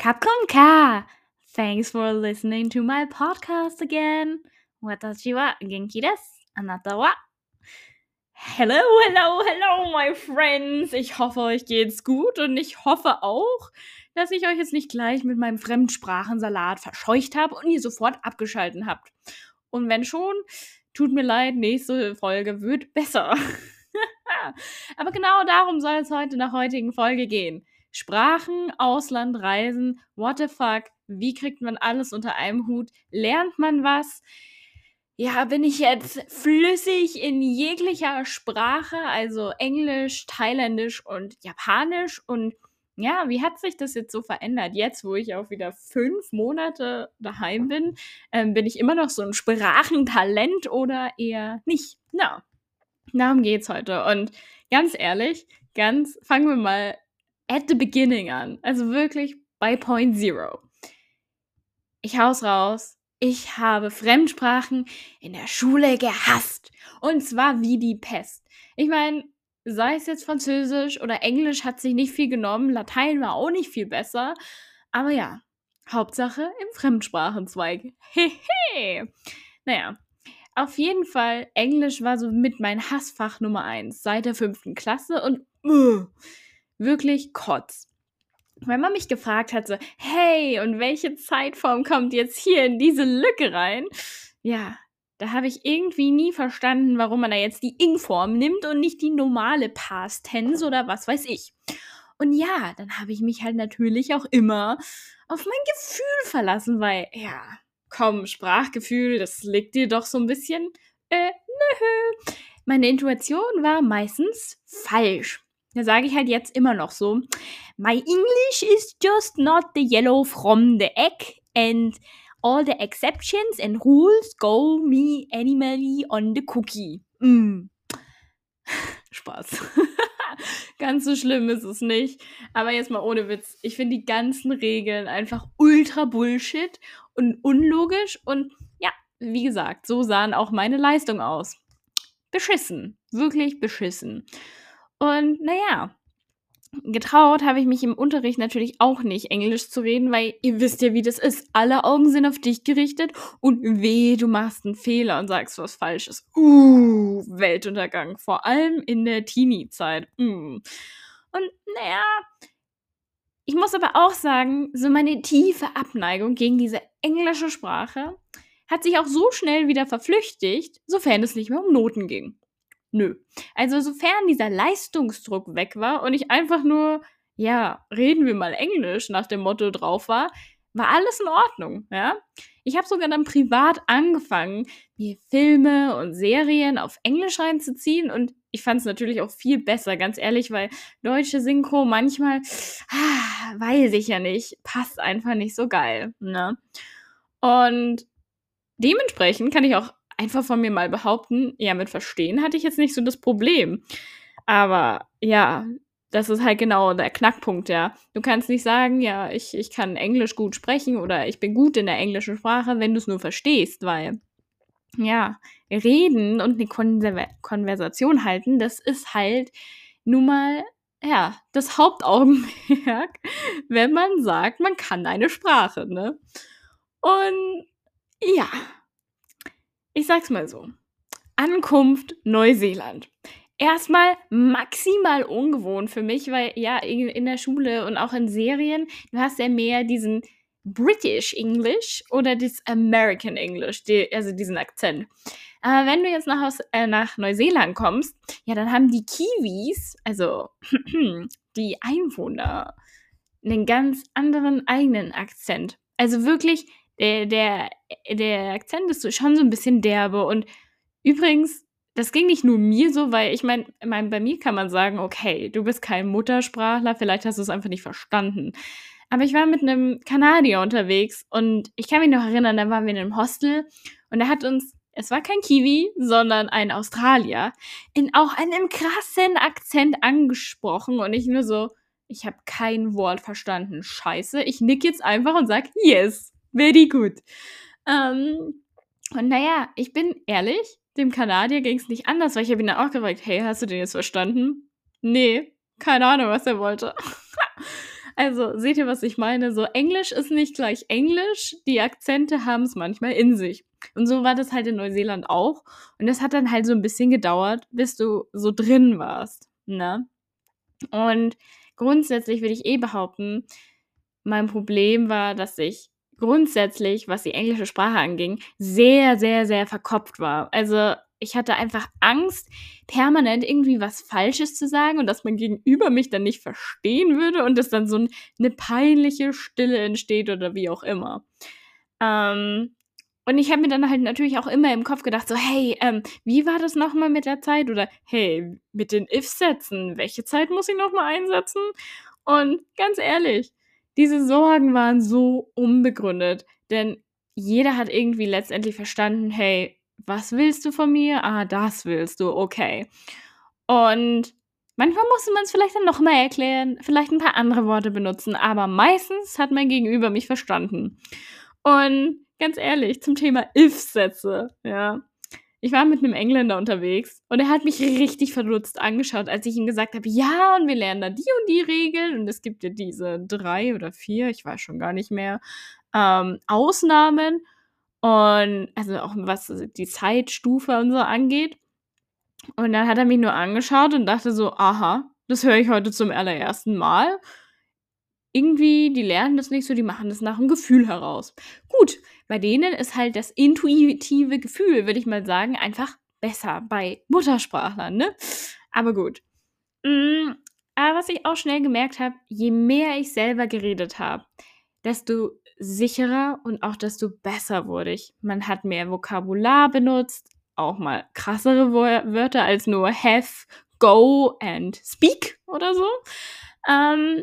Kapkonka! Thanks for listening to my podcast again. Watashi wa genki desu. Anata wa? Hello, hello, hello, my friends. Ich hoffe, euch geht's gut und ich hoffe auch, dass ich euch jetzt nicht gleich mit meinem Fremdsprachensalat verscheucht habe und ihr sofort abgeschalten habt. Und wenn schon, tut mir leid, nächste Folge wird besser. Aber genau darum soll es heute der heutigen Folge gehen. Sprachen, Ausland, Reisen, what the fuck, wie kriegt man alles unter einem Hut? Lernt man was? Ja, bin ich jetzt flüssig in jeglicher Sprache, also Englisch, Thailändisch und Japanisch und ja, wie hat sich das jetzt so verändert? Jetzt, wo ich auch wieder fünf Monate daheim bin, ähm, bin ich immer noch so ein Sprachentalent oder eher nicht? Na, darum geht's heute. Und ganz ehrlich, ganz fangen wir mal at the beginning an. Also wirklich bei Point Zero. Ich hau's raus. Ich habe Fremdsprachen in der Schule gehasst. Und zwar wie die Pest. Ich meine, sei es jetzt Französisch oder Englisch, hat sich nicht viel genommen. Latein war auch nicht viel besser. Aber ja, Hauptsache im Fremdsprachenzweig. Hehe. naja, auf jeden Fall, Englisch war so mit mein Hassfach Nummer eins seit der fünften Klasse und uh, wirklich kotz. Wenn man mich gefragt hat, so, hey, und welche Zeitform kommt jetzt hier in diese Lücke rein? Ja, da habe ich irgendwie nie verstanden, warum man da jetzt die Ing-Form nimmt und nicht die normale Past Tense oder was weiß ich. Und ja, dann habe ich mich halt natürlich auch immer auf mein Gefühl verlassen, weil, ja, komm, Sprachgefühl, das liegt dir doch so ein bisschen, äh, nö. Meine Intuition war meistens falsch. Da sage ich halt jetzt immer noch so, my English is just not the yellow from the egg and all the exceptions and rules go me animally on the cookie. Mm. Spaß. Ganz so schlimm ist es nicht. Aber jetzt mal ohne Witz. Ich finde die ganzen Regeln einfach ultra Bullshit und unlogisch. Und ja, wie gesagt, so sahen auch meine Leistungen aus. Beschissen. Wirklich beschissen. Und naja, getraut habe ich mich im Unterricht natürlich auch nicht, Englisch zu reden, weil ihr wisst ja, wie das ist. Alle Augen sind auf dich gerichtet und weh, du machst einen Fehler und sagst was Falsches. Uh, Weltuntergang. Vor allem in der Teenie-Zeit. Mm. Und naja, ich muss aber auch sagen, so meine tiefe Abneigung gegen diese englische Sprache hat sich auch so schnell wieder verflüchtigt, sofern es nicht mehr um Noten ging. Nö. Also sofern dieser Leistungsdruck weg war und ich einfach nur, ja, reden wir mal Englisch nach dem Motto drauf war, war alles in Ordnung, ja. Ich habe sogar dann privat angefangen, mir Filme und Serien auf Englisch reinzuziehen und ich fand es natürlich auch viel besser, ganz ehrlich, weil deutsche Synchro manchmal, ah, weiß ich ja nicht, passt einfach nicht so geil, ne? Und dementsprechend kann ich auch einfach von mir mal behaupten, ja, mit Verstehen hatte ich jetzt nicht so das Problem. Aber ja, das ist halt genau der Knackpunkt, ja. Du kannst nicht sagen, ja, ich, ich kann Englisch gut sprechen oder ich bin gut in der englischen Sprache, wenn du es nur verstehst, weil, ja, reden und eine Konver Konversation halten, das ist halt nun mal, ja, das Hauptaugenmerk, wenn man sagt, man kann eine Sprache, ne? Und ja, ich sag's mal so. Ankunft Neuseeland. Erstmal maximal ungewohnt für mich, weil ja, in der Schule und auch in Serien, du hast ja mehr diesen British English oder das American English, die, also diesen Akzent. Aber wenn du jetzt nach, äh, nach Neuseeland kommst, ja, dann haben die Kiwis, also die Einwohner, einen ganz anderen eigenen Akzent. Also wirklich der, der, der Akzent ist schon so ein bisschen derbe. Und übrigens, das ging nicht nur mir so, weil ich meine, mein, bei mir kann man sagen, okay, du bist kein Muttersprachler, vielleicht hast du es einfach nicht verstanden. Aber ich war mit einem Kanadier unterwegs und ich kann mich noch erinnern, da waren wir in einem Hostel und er hat uns, es war kein Kiwi, sondern ein Australier, in auch einem krassen Akzent angesprochen und ich nur so, ich habe kein Wort verstanden. Scheiße, ich nick jetzt einfach und sag yes. Very good. Ähm, und naja, ich bin ehrlich, dem Kanadier ging es nicht anders, weil ich habe ihn dann auch gefragt, hey, hast du den jetzt verstanden? Nee, keine Ahnung, was er wollte. Also, seht ihr, was ich meine? So, Englisch ist nicht gleich Englisch. Die Akzente haben es manchmal in sich. Und so war das halt in Neuseeland auch. Und das hat dann halt so ein bisschen gedauert, bis du so drin warst, ne? Und grundsätzlich würde ich eh behaupten, mein Problem war, dass ich grundsätzlich, was die englische Sprache anging, sehr, sehr, sehr verkopft war. Also ich hatte einfach Angst, permanent irgendwie was Falsches zu sagen und dass mein Gegenüber mich dann nicht verstehen würde und dass dann so eine peinliche Stille entsteht oder wie auch immer. Ähm, und ich habe mir dann halt natürlich auch immer im Kopf gedacht, so, hey, ähm, wie war das nochmal mit der Zeit? Oder hey, mit den If-Sätzen, welche Zeit muss ich nochmal einsetzen? Und ganz ehrlich, diese Sorgen waren so unbegründet, denn jeder hat irgendwie letztendlich verstanden, hey, was willst du von mir? Ah, das willst du, okay. Und manchmal musste man es vielleicht dann nochmal erklären, vielleicht ein paar andere Worte benutzen, aber meistens hat mein Gegenüber mich verstanden. Und ganz ehrlich, zum Thema If-Sätze, ja. Ich war mit einem Engländer unterwegs und er hat mich richtig verdutzt angeschaut, als ich ihm gesagt habe, ja, und wir lernen da die und die Regeln und es gibt ja diese drei oder vier, ich weiß schon gar nicht mehr, ähm, Ausnahmen. Und also auch was die Zeitstufe und so angeht. Und dann hat er mich nur angeschaut und dachte so, aha, das höre ich heute zum allerersten Mal. Irgendwie, die lernen das nicht so, die machen das nach dem Gefühl heraus. Gut, bei denen ist halt das intuitive Gefühl, würde ich mal sagen, einfach besser bei Muttersprachlern, ne? Aber gut. Mm, aber was ich auch schnell gemerkt habe, je mehr ich selber geredet habe, desto sicherer und auch desto besser wurde ich. Man hat mehr Vokabular benutzt, auch mal krassere Wörter als nur have, go and speak oder so. Ähm,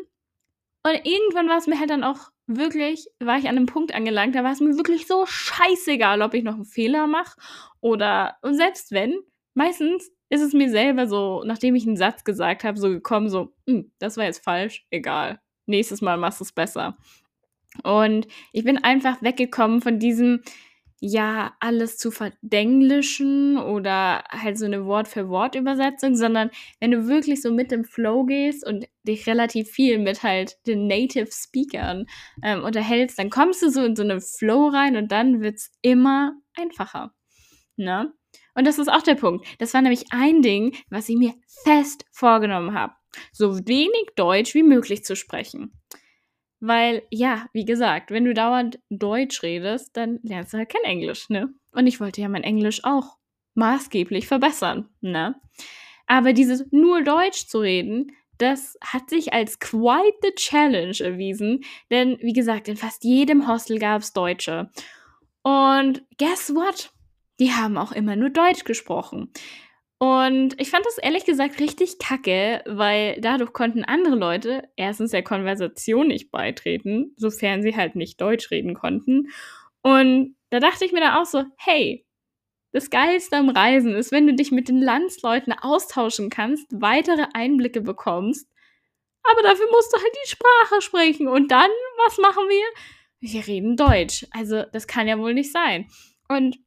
und irgendwann war es mir halt dann auch wirklich, war ich an einem Punkt angelangt, da war es mir wirklich so scheißegal, ob ich noch einen Fehler mache oder, und selbst wenn, meistens ist es mir selber so, nachdem ich einen Satz gesagt habe, so gekommen, so, hm, das war jetzt falsch, egal. Nächstes Mal machst du es besser. Und ich bin einfach weggekommen von diesem, ja, alles zu verdenglischen oder halt so eine Wort-für-Wort-Übersetzung, sondern wenn du wirklich so mit dem Flow gehst und dich relativ viel mit halt den Native Speakern ähm, unterhältst, dann kommst du so in so einen Flow rein und dann wird es immer einfacher. Ne? Und das ist auch der Punkt. Das war nämlich ein Ding, was ich mir fest vorgenommen habe. So wenig Deutsch wie möglich zu sprechen. Weil, ja, wie gesagt, wenn du dauernd Deutsch redest, dann lernst du halt kein Englisch, ne? Und ich wollte ja mein Englisch auch maßgeblich verbessern, ne? Aber dieses nur Deutsch zu reden, das hat sich als quite the challenge erwiesen, denn wie gesagt, in fast jedem Hostel gab es Deutsche. Und guess what? Die haben auch immer nur Deutsch gesprochen. Und ich fand das ehrlich gesagt richtig kacke, weil dadurch konnten andere Leute erstens der Konversation nicht beitreten, sofern sie halt nicht Deutsch reden konnten. Und da dachte ich mir dann auch so, hey, das Geilste am Reisen ist, wenn du dich mit den Landsleuten austauschen kannst, weitere Einblicke bekommst. Aber dafür musst du halt die Sprache sprechen. Und dann, was machen wir? Wir reden Deutsch. Also, das kann ja wohl nicht sein. Und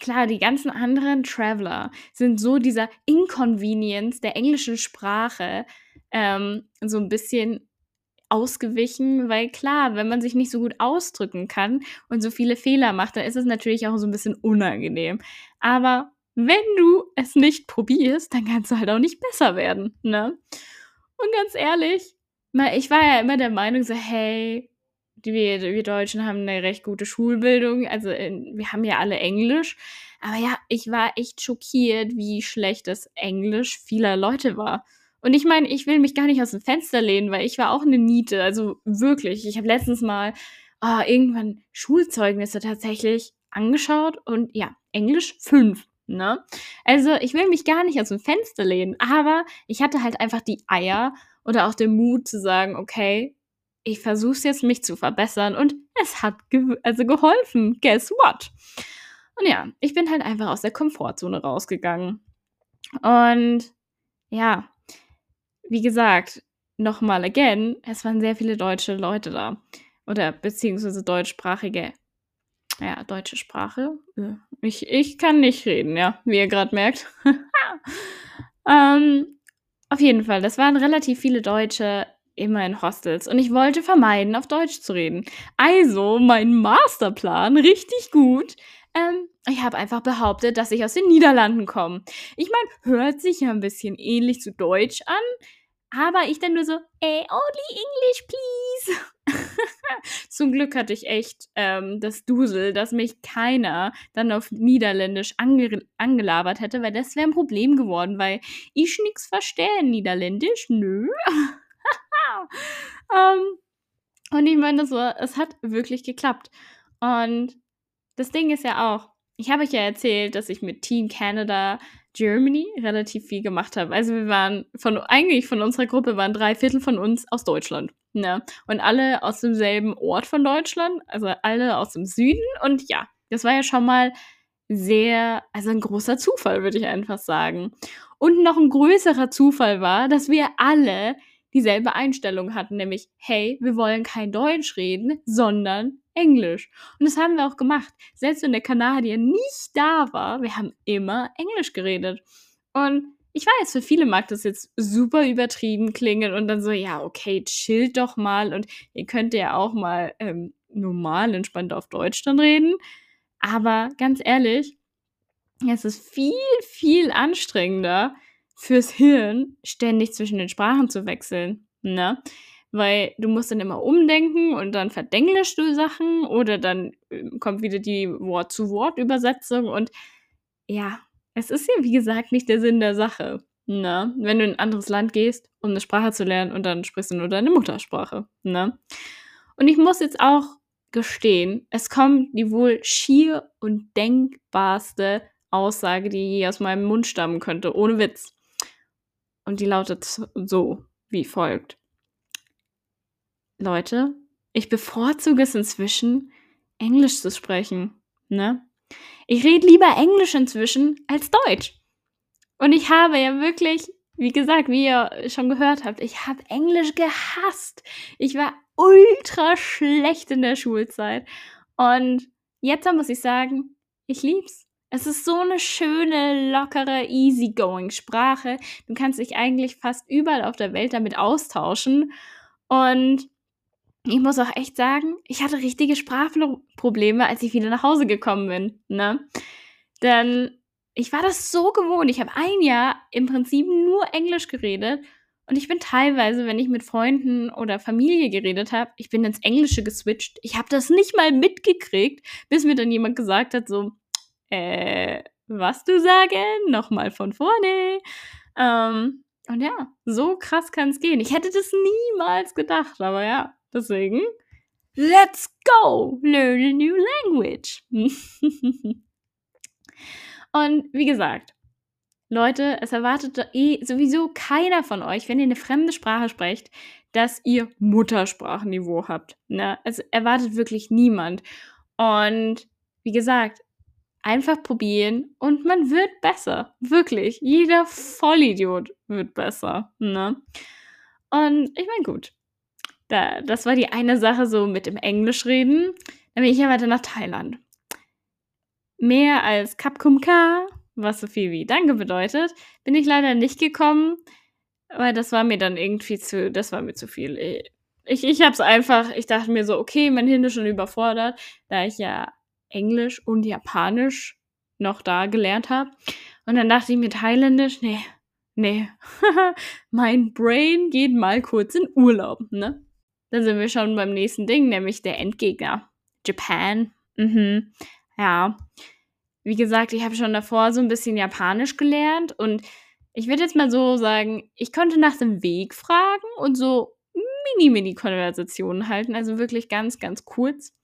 Klar, die ganzen anderen Traveler sind so dieser Inconvenience der englischen Sprache ähm, so ein bisschen ausgewichen, weil klar, wenn man sich nicht so gut ausdrücken kann und so viele Fehler macht, dann ist es natürlich auch so ein bisschen unangenehm. Aber wenn du es nicht probierst, dann kannst du halt auch nicht besser werden, ne? Und ganz ehrlich, ich war ja immer der Meinung so, hey, wir, wir Deutschen haben eine recht gute Schulbildung, also in, wir haben ja alle Englisch. Aber ja, ich war echt schockiert, wie schlecht das Englisch vieler Leute war. Und ich meine, ich will mich gar nicht aus dem Fenster lehnen, weil ich war auch eine Niete. Also wirklich. Ich habe letztens mal oh, irgendwann Schulzeugnisse tatsächlich angeschaut und ja, Englisch 5. Ne? Also ich will mich gar nicht aus dem Fenster lehnen, aber ich hatte halt einfach die Eier oder auch den Mut zu sagen, okay, ich versuche es jetzt, mich zu verbessern und es hat ge also geholfen. Guess what? Und ja, ich bin halt einfach aus der Komfortzone rausgegangen. Und ja, wie gesagt, nochmal again, es waren sehr viele deutsche Leute da. Oder beziehungsweise deutschsprachige. Ja, deutsche Sprache. Ich, ich kann nicht reden, ja, wie ihr gerade merkt. ähm, auf jeden Fall, das waren relativ viele Deutsche immer in Hostels und ich wollte vermeiden, auf Deutsch zu reden. Also mein Masterplan, richtig gut. Ähm, ich habe einfach behauptet, dass ich aus den Niederlanden komme. Ich meine, hört sich ja ein bisschen ähnlich zu Deutsch an, aber ich dann nur so, ey, only English, please. Zum Glück hatte ich echt ähm, das Dusel, dass mich keiner dann auf Niederländisch ange angelabert hätte, weil das wäre ein Problem geworden, weil ich nichts verstehe in Niederländisch. Nö. ähm, und ich meine, so, es hat wirklich geklappt. Und das Ding ist ja auch, ich habe euch ja erzählt, dass ich mit Team Canada Germany relativ viel gemacht habe. Also wir waren von eigentlich von unserer Gruppe waren drei Viertel von uns aus Deutschland. Ne? Und alle aus demselben Ort von Deutschland, also alle aus dem Süden. Und ja, das war ja schon mal sehr, also ein großer Zufall, würde ich einfach sagen. Und noch ein größerer Zufall war, dass wir alle dieselbe Einstellung hatten, nämlich, hey, wir wollen kein Deutsch reden, sondern Englisch. Und das haben wir auch gemacht. Selbst wenn der Kanadier nicht da war, wir haben immer Englisch geredet. Und ich weiß, für viele mag das jetzt super übertrieben klingen und dann so, ja, okay, chillt doch mal und ihr könnt ja auch mal ähm, normal entspannt auf Deutsch dann reden. Aber ganz ehrlich, es ist viel, viel anstrengender, fürs Hirn, ständig zwischen den Sprachen zu wechseln. Ne? Weil du musst dann immer umdenken und dann verdenglischst du Sachen oder dann ähm, kommt wieder die Wort-zu-Wort-Übersetzung und ja, es ist ja wie gesagt nicht der Sinn der Sache. Ne? Wenn du in ein anderes Land gehst, um eine Sprache zu lernen und dann sprichst du nur deine Muttersprache. Ne? Und ich muss jetzt auch gestehen, es kommt die wohl schier und denkbarste Aussage, die je aus meinem Mund stammen könnte, ohne Witz. Und die lautet so wie folgt. Leute, ich bevorzuge es inzwischen, Englisch zu sprechen. Ne? Ich rede lieber Englisch inzwischen als Deutsch. Und ich habe ja wirklich, wie gesagt, wie ihr schon gehört habt, ich habe Englisch gehasst. Ich war ultra schlecht in der Schulzeit. Und jetzt muss ich sagen, ich lieb's. Es ist so eine schöne, lockere, easygoing Sprache. Du kannst dich eigentlich fast überall auf der Welt damit austauschen. Und ich muss auch echt sagen, ich hatte richtige Sprachprobleme, als ich wieder nach Hause gekommen bin. Ne? Denn ich war das so gewohnt. Ich habe ein Jahr im Prinzip nur Englisch geredet. Und ich bin teilweise, wenn ich mit Freunden oder Familie geredet habe, ich bin ins Englische geswitcht. Ich habe das nicht mal mitgekriegt, bis mir dann jemand gesagt hat, so, äh, was du sagen? Nochmal von vorne. Ähm, und ja, so krass kann es gehen. Ich hätte das niemals gedacht, aber ja, deswegen, let's go, learn a new language. und wie gesagt, Leute, es erwartet eh sowieso keiner von euch, wenn ihr eine fremde Sprache sprecht, dass ihr Muttersprachenniveau habt. Ne? Es erwartet wirklich niemand. Und wie gesagt, Einfach probieren und man wird besser. Wirklich. Jeder Vollidiot wird besser. Ne? Und ich meine, gut. Da, das war die eine Sache so mit dem Englisch reden. Dann bin ich ja weiter nach Thailand. Mehr als Kapkumka, was so viel wie Danke bedeutet, bin ich leider nicht gekommen, weil das war mir dann irgendwie zu, das war mir zu viel. Ich, ich hab's einfach, ich dachte mir so, okay, mein Hindi schon überfordert, da ich ja Englisch und Japanisch noch da gelernt habe. Und dann dachte ich mir Thailändisch, nee, nee, mein Brain geht mal kurz in Urlaub, ne? Dann sind wir schon beim nächsten Ding, nämlich der Endgegner. Japan. Mhm. Ja. Wie gesagt, ich habe schon davor so ein bisschen Japanisch gelernt und ich würde jetzt mal so sagen, ich konnte nach dem Weg fragen und so mini-mini-Konversationen halten, also wirklich ganz, ganz kurz.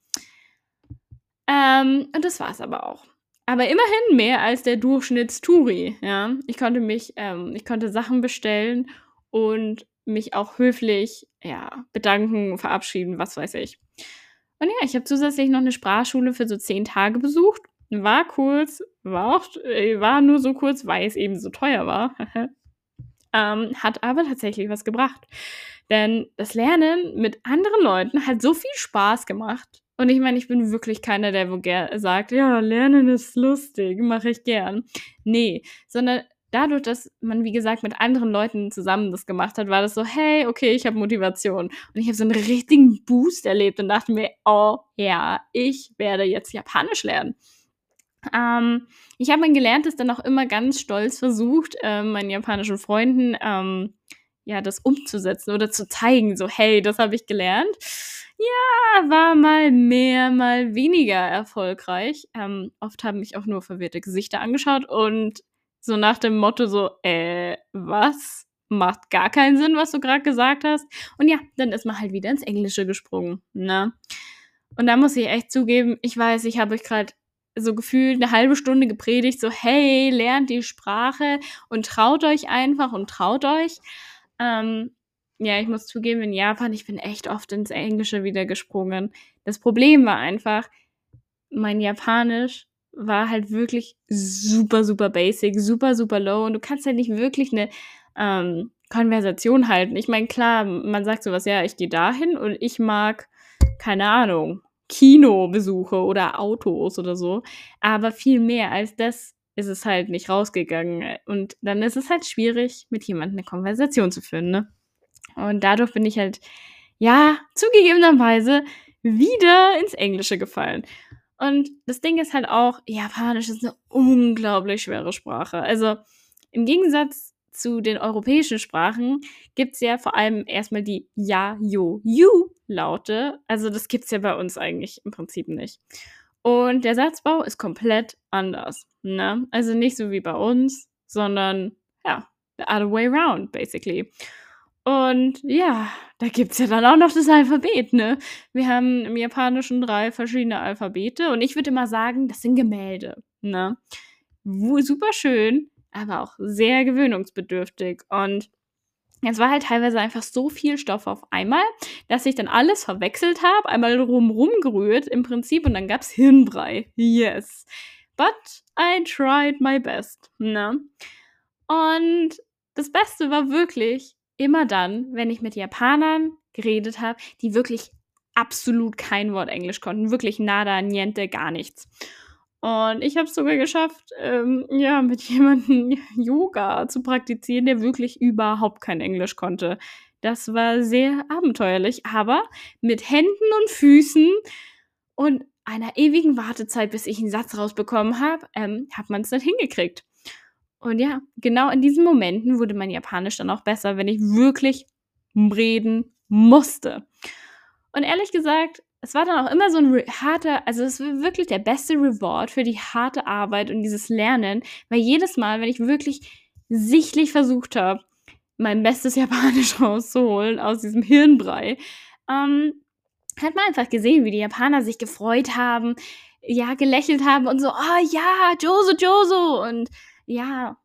Ähm, und das war es aber auch. Aber immerhin mehr als der Durchschnittsturi, ja. Ich konnte mich, ähm, ich konnte Sachen bestellen und mich auch höflich, ja, bedanken, verabschieden, was weiß ich. Und ja, ich habe zusätzlich noch eine Sprachschule für so zehn Tage besucht. War kurz, war auch, äh, war nur so kurz, weil es eben so teuer war. ähm, hat aber tatsächlich was gebracht. Denn das Lernen mit anderen Leuten hat so viel Spaß gemacht. Und ich meine, ich bin wirklich keiner, der wo sagt, ja, lernen ist lustig, mache ich gern. Nee, sondern dadurch, dass man, wie gesagt, mit anderen Leuten zusammen das gemacht hat, war das so, hey, okay, ich habe Motivation. Und ich habe so einen richtigen Boost erlebt und dachte mir, oh ja, ich werde jetzt Japanisch lernen. Ähm, ich habe mein Gelerntes dann auch immer ganz stolz versucht, äh, meinen japanischen Freunden ähm, ja, das umzusetzen oder zu zeigen, so, hey, das habe ich gelernt. Ja, war mal mehr, mal weniger erfolgreich. Ähm, oft haben mich auch nur verwirrte Gesichter angeschaut und so nach dem Motto so, äh, was? Macht gar keinen Sinn, was du gerade gesagt hast. Und ja, dann ist man halt wieder ins Englische gesprungen, ne? Und da muss ich echt zugeben, ich weiß, ich habe euch gerade so gefühlt eine halbe Stunde gepredigt, so, hey, lernt die Sprache und traut euch einfach und traut euch. Ähm, ja, ich muss zugeben, in Japan, ich bin echt oft ins Englische wieder gesprungen. Das Problem war einfach, mein Japanisch war halt wirklich super, super basic, super, super low und du kannst halt nicht wirklich eine ähm, Konversation halten. Ich meine, klar, man sagt sowas, ja, ich gehe dahin und ich mag, keine Ahnung, Kinobesuche oder Autos oder so, aber viel mehr als das ist es halt nicht rausgegangen und dann ist es halt schwierig, mit jemandem eine Konversation zu führen, ne? Und dadurch bin ich halt, ja, zugegebenerweise wieder ins Englische gefallen. Und das Ding ist halt auch, Japanisch ist eine unglaublich schwere Sprache. Also im Gegensatz zu den europäischen Sprachen gibt es ja vor allem erstmal die Ja, Jo, Ju Laute. Also das gibt es ja bei uns eigentlich im Prinzip nicht. Und der Satzbau ist komplett anders. Ne? Also nicht so wie bei uns, sondern ja, the other way around, basically. Und ja, da gibt es ja dann auch noch das Alphabet, ne? Wir haben im Japanischen drei verschiedene Alphabete und ich würde immer sagen, das sind Gemälde, ne? Super schön, aber auch sehr gewöhnungsbedürftig. Und es war halt teilweise einfach so viel Stoff auf einmal, dass ich dann alles verwechselt habe, einmal rumrum gerührt im Prinzip und dann gab es Hirnbrei. Yes. But I tried my best, ne? Und das Beste war wirklich, immer dann, wenn ich mit Japanern geredet habe, die wirklich absolut kein Wort Englisch konnten. Wirklich nada, niente, gar nichts. Und ich habe es sogar geschafft, ähm, ja, mit jemandem Yoga zu praktizieren, der wirklich überhaupt kein Englisch konnte. Das war sehr abenteuerlich, aber mit Händen und Füßen und einer ewigen Wartezeit, bis ich einen Satz rausbekommen habe, ähm, hat man es dann hingekriegt. Und ja, genau in diesen Momenten wurde mein Japanisch dann auch besser, wenn ich wirklich reden musste. Und ehrlich gesagt, es war dann auch immer so ein harter, also es war wirklich der beste Reward für die harte Arbeit und dieses Lernen, weil jedes Mal, wenn ich wirklich sichtlich versucht habe, mein bestes Japanisch rauszuholen aus diesem Hirnbrei, ähm, hat man einfach gesehen, wie die Japaner sich gefreut haben, ja, gelächelt haben und so, oh ja, Joso, Joso und ja,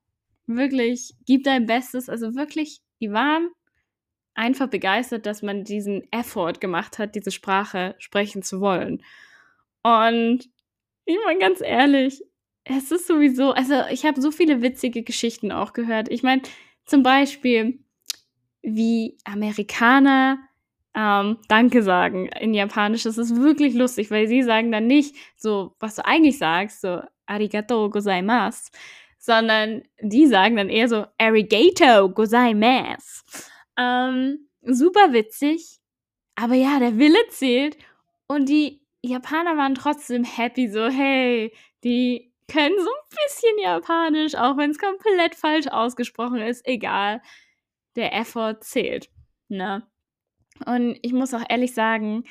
wirklich, gib dein Bestes. Also wirklich, die waren einfach begeistert, dass man diesen Effort gemacht hat, diese Sprache sprechen zu wollen. Und ich meine ganz ehrlich, es ist sowieso, also ich habe so viele witzige Geschichten auch gehört. Ich meine, zum Beispiel, wie Amerikaner ähm, Danke sagen in Japanisch. Das ist wirklich lustig, weil sie sagen dann nicht so, was du eigentlich sagst, so Arigato gozaimasu, sondern die sagen dann eher so Arigato gozaimasu. Ähm, super witzig, aber ja, der Wille zählt und die Japaner waren trotzdem happy, so hey, die können so ein bisschen Japanisch, auch wenn es komplett falsch ausgesprochen ist, egal. Der Effort zählt. Ne? Und ich muss auch ehrlich sagen,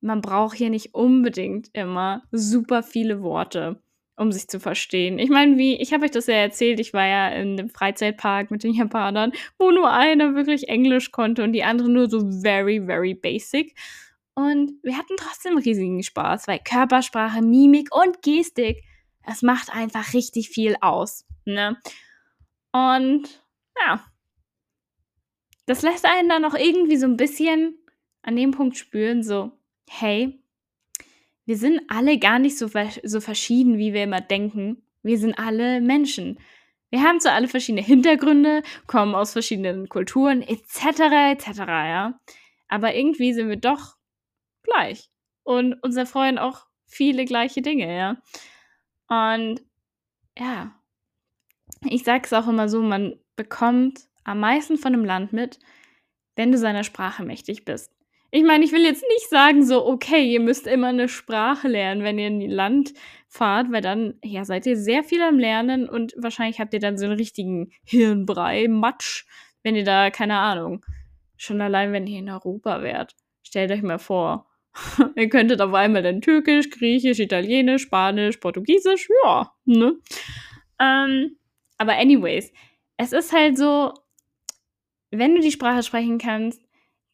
man braucht hier nicht unbedingt immer super viele Worte um sich zu verstehen. Ich meine, wie, ich habe euch das ja erzählt, ich war ja in dem Freizeitpark mit den Japanern, wo nur einer wirklich Englisch konnte und die anderen nur so very, very basic. Und wir hatten trotzdem riesigen Spaß, weil Körpersprache, Mimik und Gestik, das macht einfach richtig viel aus. Ne? Und ja, das lässt einen dann auch irgendwie so ein bisschen an dem Punkt spüren, so, hey, wir sind alle gar nicht so, so verschieden, wie wir immer denken. Wir sind alle Menschen. Wir haben zwar alle verschiedene Hintergründe, kommen aus verschiedenen Kulturen, etc., etc., ja. Aber irgendwie sind wir doch gleich. Und uns erfreuen auch viele gleiche Dinge, ja. Und ja, ich sage es auch immer so, man bekommt am meisten von einem Land mit, wenn du seiner Sprache mächtig bist. Ich meine, ich will jetzt nicht sagen so: „Okay, ihr müsst immer eine Sprache lernen, wenn ihr in ihr Land fahrt“, weil dann, ja, seid ihr sehr viel am Lernen und wahrscheinlich habt ihr dann so einen richtigen Hirnbrei, Matsch, wenn ihr da keine Ahnung schon allein, wenn ihr in Europa wärt. Stellt euch mal vor, ihr könntet auf einmal dann Türkisch, Griechisch, Italienisch, Spanisch, Portugiesisch, ja, ne? Ähm, aber anyways, es ist halt so, wenn du die Sprache sprechen kannst,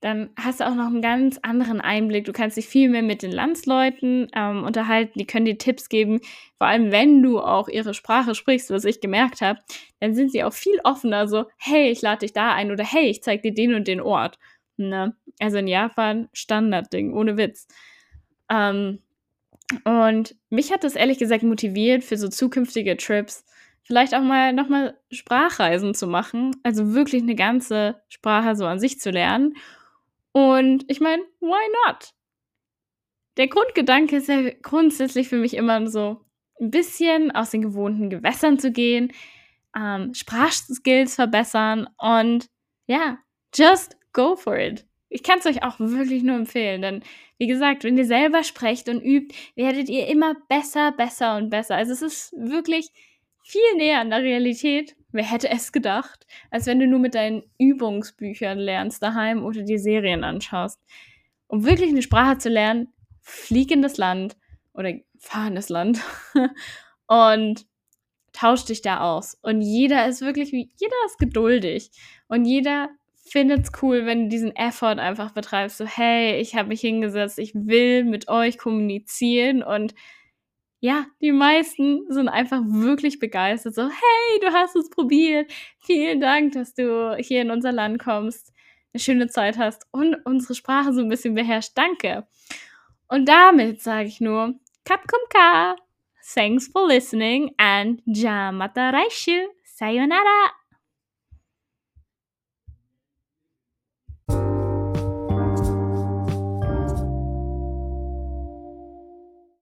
dann hast du auch noch einen ganz anderen Einblick. Du kannst dich viel mehr mit den Landsleuten, ähm, unterhalten. Die können dir Tipps geben. Vor allem, wenn du auch ihre Sprache sprichst, was ich gemerkt habe, dann sind sie auch viel offener so: „Hey, ich lade dich da ein“ oder „Hey, ich zeige dir den und den Ort“, ne? Also, in Japan Standardding, ohne Witz. Ähm, und mich hat das ehrlich gesagt motiviert für so zukünftige Trips, vielleicht auch mal noch mal Sprachreisen zu machen, also wirklich eine ganze Sprache so an sich zu lernen und ich meine, why not? Der Grundgedanke ist ja grundsätzlich für mich immer so ein bisschen aus den gewohnten Gewässern zu gehen, ähm, Sprachskills verbessern und ja, just go for it. Ich kann es euch auch wirklich nur empfehlen, denn wie gesagt, wenn ihr selber sprecht und übt, werdet ihr immer besser, besser und besser. Also, es ist wirklich viel näher an der Realität, wer hätte es gedacht, als wenn du nur mit deinen Übungsbüchern lernst daheim oder die Serien anschaust. Um wirklich eine Sprache zu lernen, flieg in das Land oder fahr in das Land und tausch dich da aus. Und jeder ist wirklich, jeder ist geduldig und jeder findet es cool, wenn du diesen Effort einfach betreibst. So, hey, ich habe mich hingesetzt, ich will mit euch kommunizieren und ja, die meisten sind einfach wirklich begeistert. So, hey, du hast es probiert. Vielen Dank, dass du hier in unser Land kommst, eine schöne Zeit hast und unsere Sprache so ein bisschen beherrscht. Danke. Und damit sage ich nur, Kapkumka. Thanks for listening and Jamata Raishu. Sayonara.